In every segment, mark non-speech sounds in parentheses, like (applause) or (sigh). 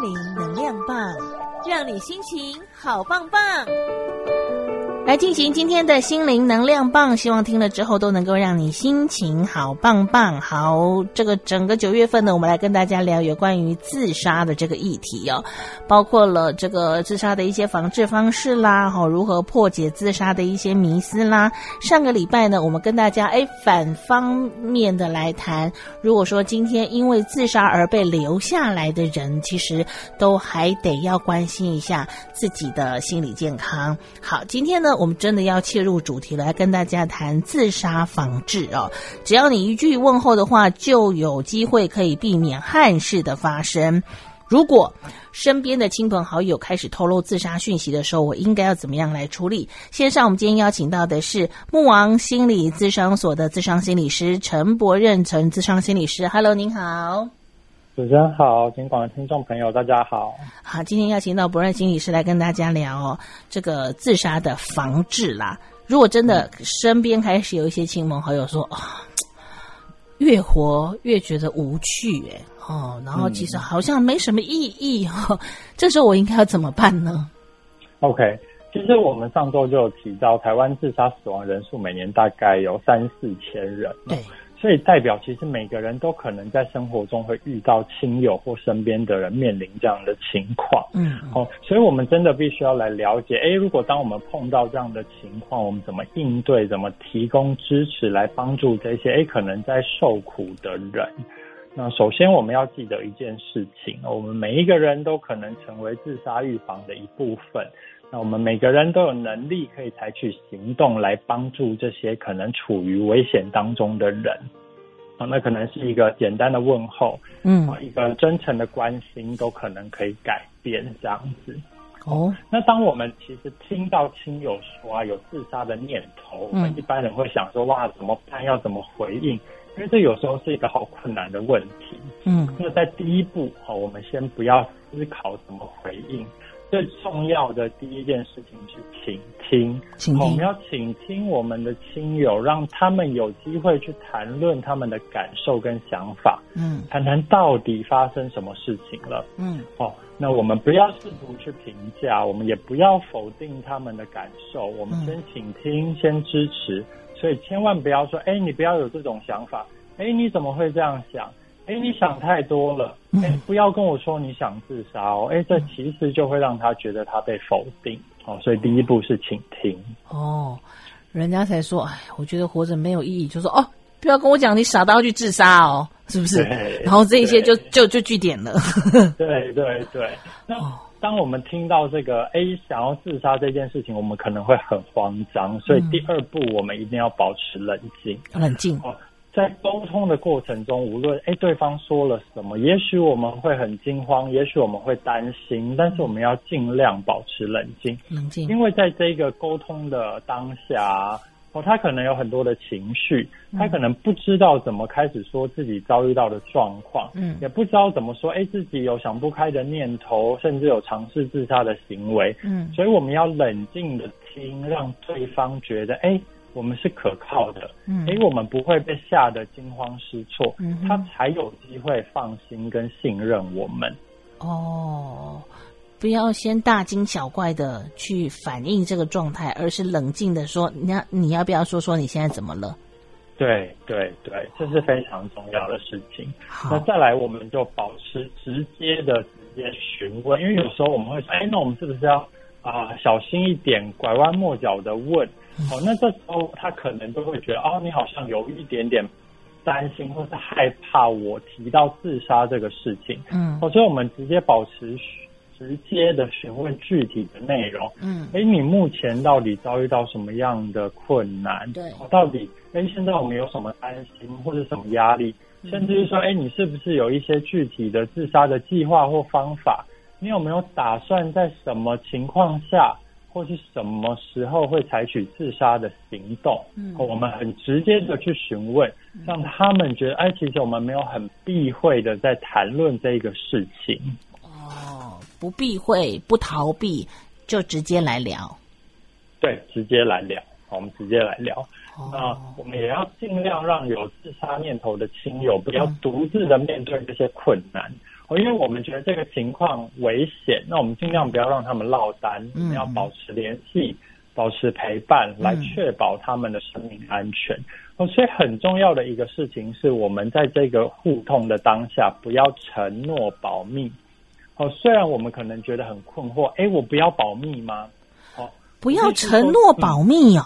灵能量棒，让你心情好棒棒。来进行今天的心灵能量棒，希望听了之后都能够让你心情好棒棒。好，这个整个九月份呢，我们来跟大家聊有关于自杀的这个议题哦，包括了这个自杀的一些防治方式啦，好，如何破解自杀的一些迷思啦。上个礼拜呢，我们跟大家哎反方面的来谈，如果说今天因为自杀而被留下来的人，其实都还得要关心一下自己的心理健康。好，今天呢。我们真的要切入主题来跟大家谈自杀防治哦。只要你一句问候的话，就有机会可以避免憾事的发生。如果身边的亲朋好友开始透露自杀讯息的时候，我应该要怎么样来处理？线上我们今天邀请到的是慕王心理咨商所的咨商心理师陈博任，陈咨商心理师。Hello，您好。主持人好，警广的听众朋友大家好。好，今天邀请到博瑞心理师来跟大家聊哦，这个自杀的防治啦。如果真的身边开始有一些亲朋好友说啊、哦，越活越觉得无趣，哎，哦，然后其实好像没什么意义哈、哦，这时候我应该要怎么办呢？OK，其实我们上周就有提到，台湾自杀死亡人数每年大概有三四千人。对。所以代表，其实每个人都可能在生活中会遇到亲友或身边的人面临这样的情况。嗯，哦，所以我们真的必须要来了解，哎，如果当我们碰到这样的情况，我们怎么应对？怎么提供支持来帮助这些哎可能在受苦的人？那首先我们要记得一件事情，我们每一个人都可能成为自杀预防的一部分。那我们每个人都有能力可以采取行动来帮助这些可能处于危险当中的人。啊，那可能是一个简单的问候，嗯，一个真诚的关心都可能可以改变这样子。哦，那当我们其实听到亲友说啊有自杀的念头，我们一般人会想说哇怎么办？要怎么回应？因为这有时候是一个好困难的问题。嗯，那在第一步，好，我们先不要思考怎么回应。最重要的第一件事情是倾听，倾听，我们要倾听我们的亲友，让他们有机会去谈论他们的感受跟想法，嗯，谈谈到底发生什么事情了，嗯，哦，那我们不要试图去评价，我们也不要否定他们的感受，我们先倾听，先支持，所以千万不要说，哎，你不要有这种想法，哎，你怎么会这样想？哎，你想太多了。哎，不要跟我说你想自杀哦。哎，这其实就会让他觉得他被否定哦。所以第一步是倾听哦。人家才说，哎，我觉得活着没有意义，就说哦，不要跟我讲你傻到要去自杀哦，是不是？然后这一些就就就据点了。(laughs) 对对对。那当我们听到这个哎想要自杀这件事情，我们可能会很慌张。所以第二步，我们一定要保持冷静。冷静。在沟通的过程中，无论哎对方说了什么，也许我们会很惊慌，也许我们会担心，但是我们要尽量保持冷静，冷静，因为在这个沟通的当下，哦，他可能有很多的情绪，他可能不知道怎么开始说自己遭遇到的状况，嗯，也不知道怎么说，哎自己有想不开的念头，甚至有尝试自杀的行为，嗯，所以我们要冷静的听，让对方觉得，诶我们是可靠的，嗯，因为我们不会被吓得惊慌失措，嗯，他才有机会放心跟信任我们。哦，不要先大惊小怪的去反应这个状态，而是冷静的说，你要你要不要说说你现在怎么了？对对对，这是非常重要的事情。好，那再来，我们就保持直接的直接询问，因为有时候我们会说，哎，那我们是不是要啊、呃、小心一点，拐弯抹角的问？哦，那这时候他可能就会觉得，哦，你好像有一点点担心或是害怕我提到自杀这个事情。嗯，哦，所以我们直接保持直接的询问具体的内容。嗯，哎，你目前到底遭遇到什么样的困难？对，到底哎，现在我们有什么担心或者什么压力？甚至是说，哎，你是不是有一些具体的自杀的计划或方法？你有没有打算在什么情况下？或是什么时候会采取自杀的行动？嗯，我们很直接的去询问，让他们觉得，哎，其实我们没有很避讳的在谈论这个事情。哦，不避讳，不逃避，就直接来聊。对，直接来聊。我们直接来聊。哦，那我们也要尽量让有自杀念头的亲友不要独自的面对这些困难。哦，因为我们觉得这个情况危险，那我们尽量不要让他们落单，我们要保持联系，保持陪伴，来确保他们的生命安全。哦，所以很重要的一个事情是我们在这个互动的当下，不要承诺保密。哦，虽然我们可能觉得很困惑，哎，我不要保密吗？哦，不要承诺保密哦。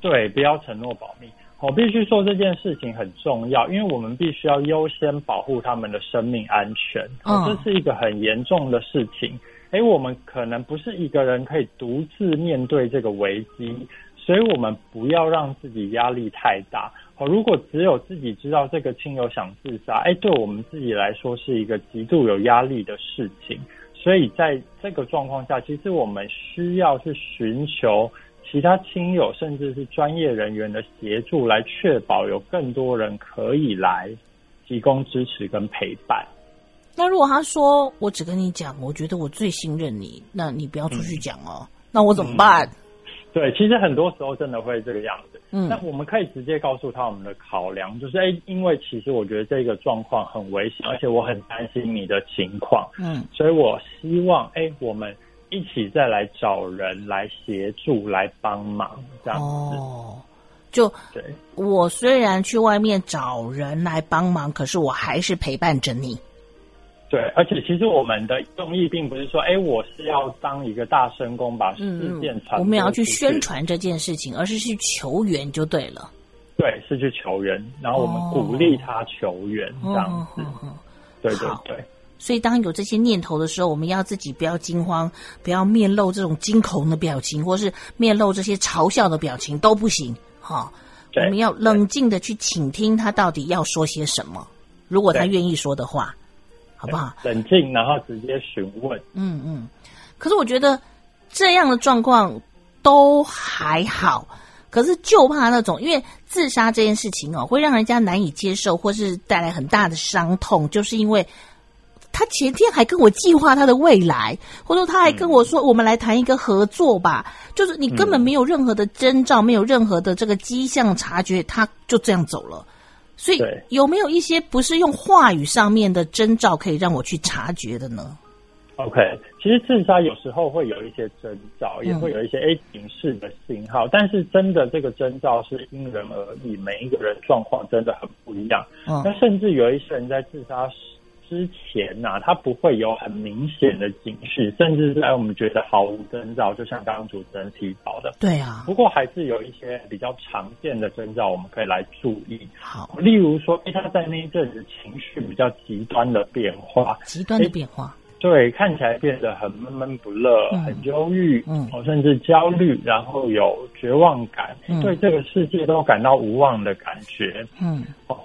对，不要承诺保密。我必须说这件事情很重要，因为我们必须要优先保护他们的生命安全。哦，这是一个很严重的事情。哎，我们可能不是一个人可以独自面对这个危机，所以我们不要让自己压力太大。好，如果只有自己知道这个亲友想自杀，哎，对我们自己来说是一个极度有压力的事情。所以在这个状况下，其实我们需要去寻求。其他亲友甚至是专业人员的协助，来确保有更多人可以来提供支持跟陪伴。那如果他说我只跟你讲，我觉得我最信任你，那你不要出去讲哦。嗯、那我怎么办？嗯、对，其实很多时候真的会这个样子。嗯，那我们可以直接告诉他我们的考量，就是哎，因为其实我觉得这个状况很危险，而且我很担心你的情况。嗯，所以我希望哎，我们。一起再来找人来协助、来帮忙，这样子。哦，就对。我虽然去外面找人来帮忙，可是我还是陪伴着你。对，而且其实我们的用意并不是说，哎，我是要当一个大神公把事件传、嗯。我们要去宣传这件事情，而是去求援就对了。对，是去求援，然后我们鼓励他求援，哦、这样子。哦、对对对。所以，当有这些念头的时候，我们要自己不要惊慌，不要面露这种惊恐的表情，或是面露这些嘲笑的表情都不行。哈，我们要冷静的去倾听他到底要说些什么，如果他愿意说的话，好不好？冷静，然后直接询问。嗯嗯。可是我觉得这样的状况都还好，可是就怕那种，因为自杀这件事情哦，会让人家难以接受，或是带来很大的伤痛，就是因为。他前天还跟我计划他的未来，或者说他还跟我说：“我们来谈一个合作吧。嗯”就是你根本没有任何的征兆，嗯、没有任何的这个迹象察觉，他就这样走了。所以有没有一些不是用话语上面的征兆可以让我去察觉的呢？OK，其实自杀有时候会有一些征兆，也会有一些 A 警示的信号，嗯、但是真的这个征兆是因人而异，每一个人状况真的很不一样。嗯、那甚至有一些人在自杀时。之前呐、啊，他不会有很明显的警示，甚至是让我们觉得毫无征兆，就像刚刚主持人提到的。对啊，不过还是有一些比较常见的征兆，我们可以来注意。好，例如说，哎，他在那一阵子情绪比较极端的变化，极端的变化，对，看起来变得很闷闷不乐，嗯、很忧郁，嗯，甚至焦虑，然后有绝望感，嗯、对这个世界都感到无望的感觉，嗯，哦。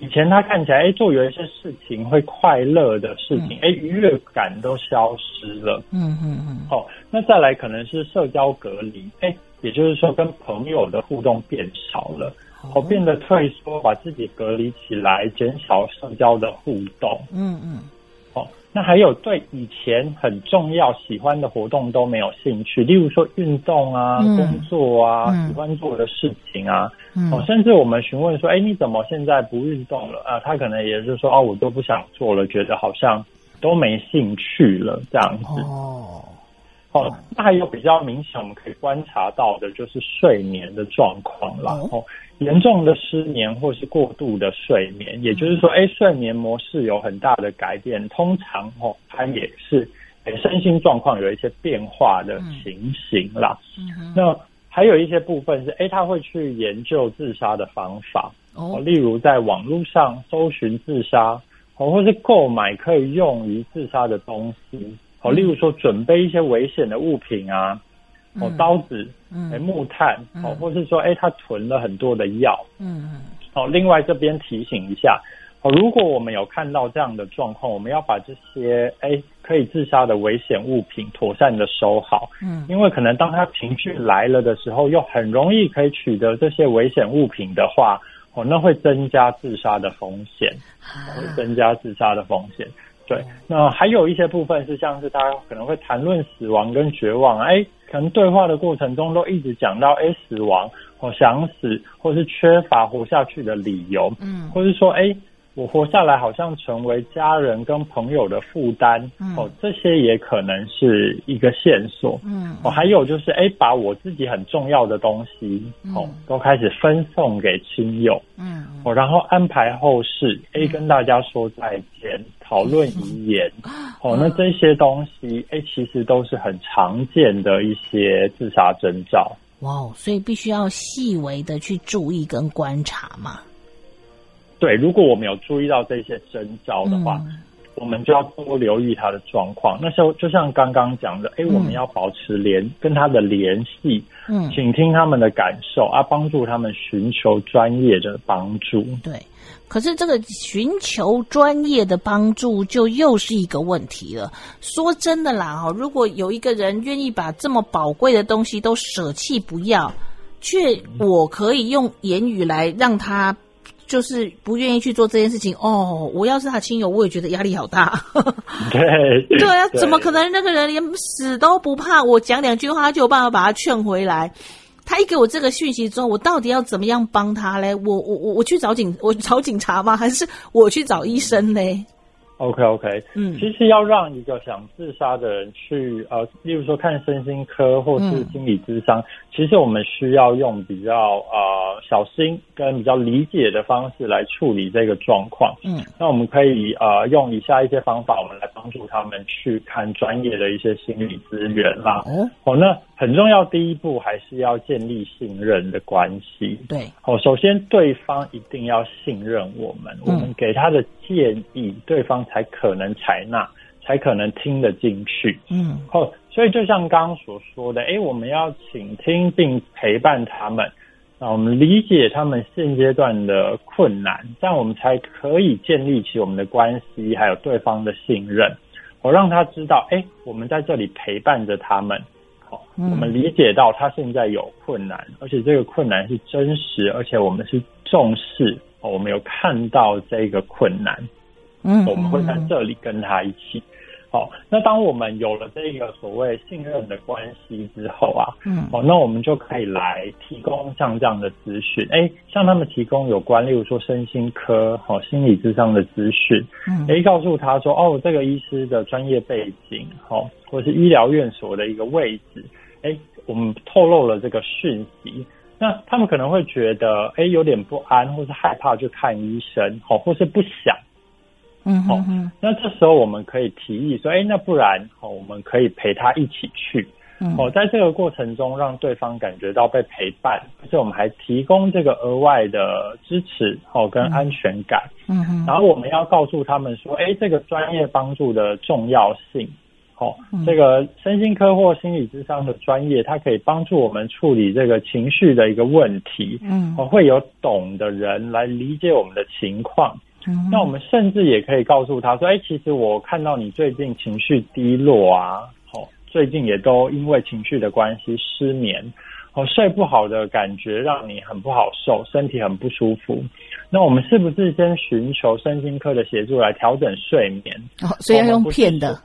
以前他看起来，哎，做有一些事情会快乐的事情，哎、嗯，愉悦感都消失了。嗯嗯嗯哦，那再来可能是社交隔离，哎，也就是说跟朋友的互动变少了，哦，变得退缩，把自己隔离起来，减少社交的互动。嗯嗯。那还有对以前很重要、喜欢的活动都没有兴趣，例如说运动啊、嗯、工作啊、嗯、喜欢做的事情啊，嗯、哦，甚至我们询问说：“哎，你怎么现在不运动了？”啊，他可能也是说：“哦，我都不想做了，觉得好像都没兴趣了，这样子。”哦。哦，那还有比较明显，我们可以观察到的就是睡眠的状况了。然后严重的失眠或是过度的睡眠，也就是说，哎，睡眠模式有很大的改变。通常哦，它也是哎身心状况有一些变化的情形啦。嗯，那还有一些部分是，哎，他会去研究自杀的方法。哦，例如在网络上搜寻自杀，哦，或是购买可以用于自杀的东西。哦，例如说准备一些危险的物品啊，哦，刀子，嗯，木炭，哦，或是说，哎，他囤了很多的药，嗯嗯，哦，另外这边提醒一下，哦，如果我们有看到这样的状况，我们要把这些哎可以自杀的危险物品妥善的收好，嗯，因为可能当他情绪来了的时候，又很容易可以取得这些危险物品的话，哦，那会增加自杀的风险，会增加自杀的风险。对，那还有一些部分是像是他可能会谈论死亡跟绝望，哎，可能对话的过程中都一直讲到，哎，死亡，或想死，或是缺乏活下去的理由，嗯，或是说，哎，我活下来好像成为家人跟朋友的负担，嗯、哦，这些也可能是一个线索。嗯，哦，还有就是，哎，把我自己很重要的东西，哦，嗯、都开始分送给亲友。嗯，哦，然后安排后事，哎，跟大家说再见，讨论遗言。(laughs) 嗯、哦，那这些东西，哎，其实都是很常见的一些自杀征兆。哇，所以必须要细微的去注意跟观察嘛。对，如果我们有注意到这些征兆的话，嗯、我们就要多留意他的状况。那时候就像刚刚讲的，哎，我们要保持联跟他的联系，嗯，倾听他们的感受，啊，帮助他们寻求专业的帮助。对，可是这个寻求专业的帮助，就又是一个问题了。说真的啦，哈，如果有一个人愿意把这么宝贵的东西都舍弃不要，却我可以用言语来让他。就是不愿意去做这件事情哦。我要是他亲友，我也觉得压力好大。(laughs) 对对啊，怎么可能那个人连死都不怕？我讲两句话就有办法把他劝回来。他一给我这个讯息之后，我到底要怎么样帮他嘞？我我我我去找警，我找警察吗？还是我去找医生嘞？OK OK，嗯，其实要让一个想自杀的人去呃，例如说看身心科或是心理咨商，嗯、其实我们需要用比较呃小心跟比较理解的方式来处理这个状况。嗯，那我们可以呃用以下一些方法，我们来帮助他们去看专业的一些心理资源啦。哦，哦，那很重要，第一步还是要建立信任的关系。对，哦，首先对方一定要信任我们，嗯、我们给他的建议，对方。才可能采纳，才可能听得进去。嗯，哦，所以就像刚刚所说的，诶，我们要倾听并陪伴他们，那我们理解他们现阶段的困难，这样我们才可以建立起我们的关系，还有对方的信任。我让他知道，诶，我们在这里陪伴着他们。好，我们理解到他现在有困难，而且这个困难是真实，而且我们是重视。哦，我们有看到这个困难。嗯，我们会在这里跟他一起。好，那当我们有了这个所谓信任的关系之后啊，嗯，哦，那我们就可以来提供像这样的资讯，哎，向他们提供有关，例如说身心科、哦心理智商的资讯，嗯，哎，告诉他说，哦，这个医师的专业背景，哦，或是医疗院所的一个位置，哎，我们透露了这个讯息，那他们可能会觉得，哎，有点不安，或是害怕去看医生，哦，或是不想。嗯，好，那这时候我们可以提议说，哎，那不然，好，我们可以陪他一起去，哦，在这个过程中让对方感觉到被陪伴，而且我们还提供这个额外的支持，哦，跟安全感，嗯嗯，然后我们要告诉他们说，哎，这个专业帮助的重要性，哦，这个身心科或心理咨商的专业，它可以帮助我们处理这个情绪的一个问题，嗯，哦，会有懂的人来理解我们的情况。那我们甚至也可以告诉他说：“哎，其实我看到你最近情绪低落啊，哦，最近也都因为情绪的关系失眠，哦，睡不好的感觉让你很不好受，身体很不舒服。那我们是不是先寻求身心科的协助来调整睡眠？哦，所以要用骗的。”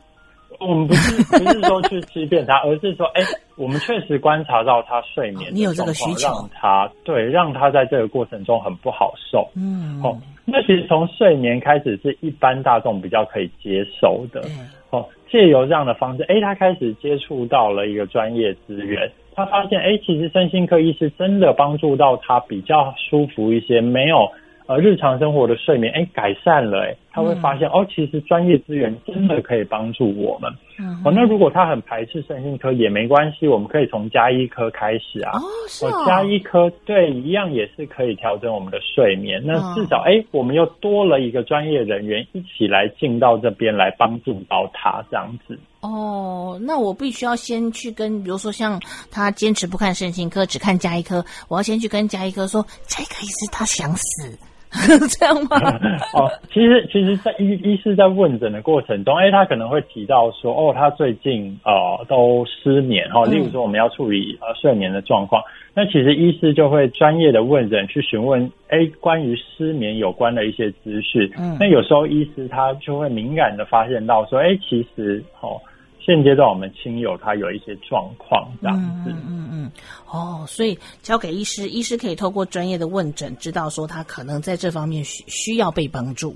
我们不是 (laughs) 不是说去欺骗他，而是说，哎，我们确实观察到他睡眠，你有这个需求，让他对，让他在这个过程中很不好受。嗯，哦，那其实从睡眠开始是一般大众比较可以接受的。嗯，哦，借由这样的方式，哎，他开始接触到了一个专业资源，他发现，哎，其实身心科医师真的帮助到他比较舒服一些，没有。呃，日常生活的睡眠，哎，改善了，哎，他会发现，嗯、哦，其实专业资源真的可以帮助我们。嗯，哦，那如果他很排斥身心科也没关系，我们可以从加医科开始啊。哦，是哦。家医科对，一样也是可以调整我们的睡眠。那至少，哎、哦，我们又多了一个专业人员一起来进到这边来帮助到他这样子。哦，那我必须要先去跟，比如说像他坚持不看身心科，只看加医科，我要先去跟加医科说，这个医师他想死。(laughs) 这样吗？(laughs) 哦，其实其实，在医医师在问诊的过程中，哎，他可能会提到说，哦，他最近呃都失眠哈，例如说我们要处理呃睡眠的状况，那其实医师就会专业的问诊去询问，哎，关于失眠有关的一些资讯。嗯，那有时候医师他就会敏感的发现到说，哎，其实哦。现阶段我们亲友他有一些状况这样子。嗯嗯嗯。哦，所以交给医师，医师可以透过专业的问诊，知道说他可能在这方面需需要被帮助。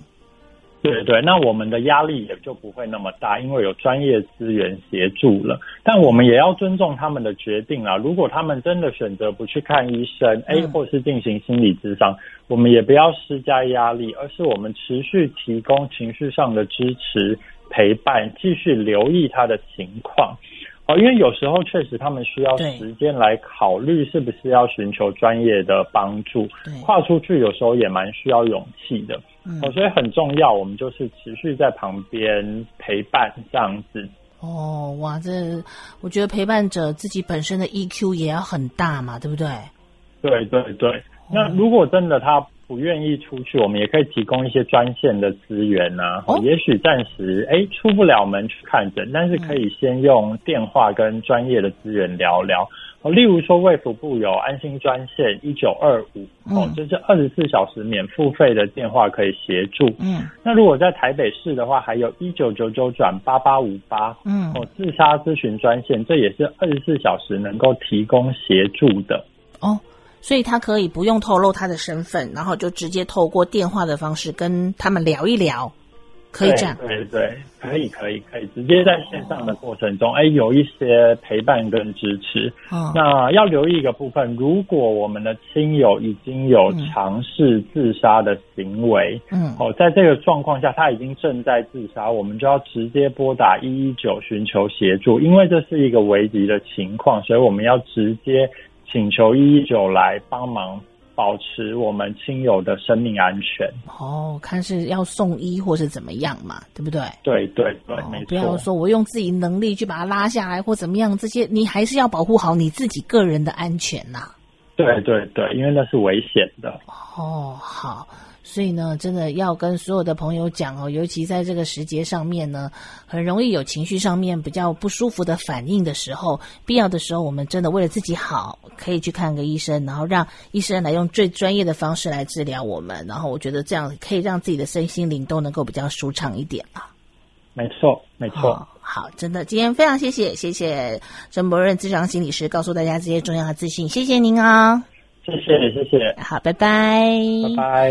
对对，那我们的压力也就不会那么大，因为有专业资源协助了。但我们也要尊重他们的决定啦。如果他们真的选择不去看医生，哎、嗯，或是进行心理咨商，我们也不要施加压力，而是我们持续提供情绪上的支持、陪伴，继续留意他的情况。哦，因为有时候确实他们需要时间来考虑是不是要寻求专业的帮助，跨出去有时候也蛮需要勇气的。嗯，哦，所以很重要，我们就是持续在旁边陪伴这样子。哦，哇，这我觉得陪伴者自己本身的 EQ 也要很大嘛，对不对？对对对。那如果真的他不愿意出去，我们也可以提供一些专线的资源呐、啊。哦，也许暂时哎出不了门去看诊，但是可以先用电话跟专业的资源聊聊。哦，例如说卫福部有安心专线一九二五，哦，这是二十四小时免付费的电话可以协助。嗯，那如果在台北市的话，还有一九九九转八八五八，嗯，哦，自杀咨询专线，这也是二十四小时能够提供协助的。哦。所以他可以不用透露他的身份，然后就直接透过电话的方式跟他们聊一聊，可以这样？对对对，可以可以可以，直接在线上的过程中，哎，有一些陪伴跟支持。哦。那要留意一个部分，如果我们的亲友已经有尝试自杀的行为，嗯，哦，在这个状况下他已经正在自杀，我们就要直接拨打一一九寻求协助，因为这是一个危急的情况，所以我们要直接。请求一一九来帮忙，保持我们亲友的生命安全。哦，看是要送医或是怎么样嘛，对不对？对对对，没错。不要说我用自己能力去把他拉下来或怎么样，这些你还是要保护好你自己个人的安全呐。对对对，因为那是危险的。哦，好。所以呢，真的要跟所有的朋友讲哦，尤其在这个时节上面呢，很容易有情绪上面比较不舒服的反应的时候，必要的时候，我们真的为了自己好，可以去看个医生，然后让医生来用最专业的方式来治疗我们。然后我觉得这样可以让自己的身心灵都能够比较舒畅一点啊。没错，没错。哦，好，真的，今天非常谢谢，谢谢陈博润智商心理师告诉大家这些重要的资讯，谢谢您啊，谢谢，谢谢，好，拜拜，拜拜。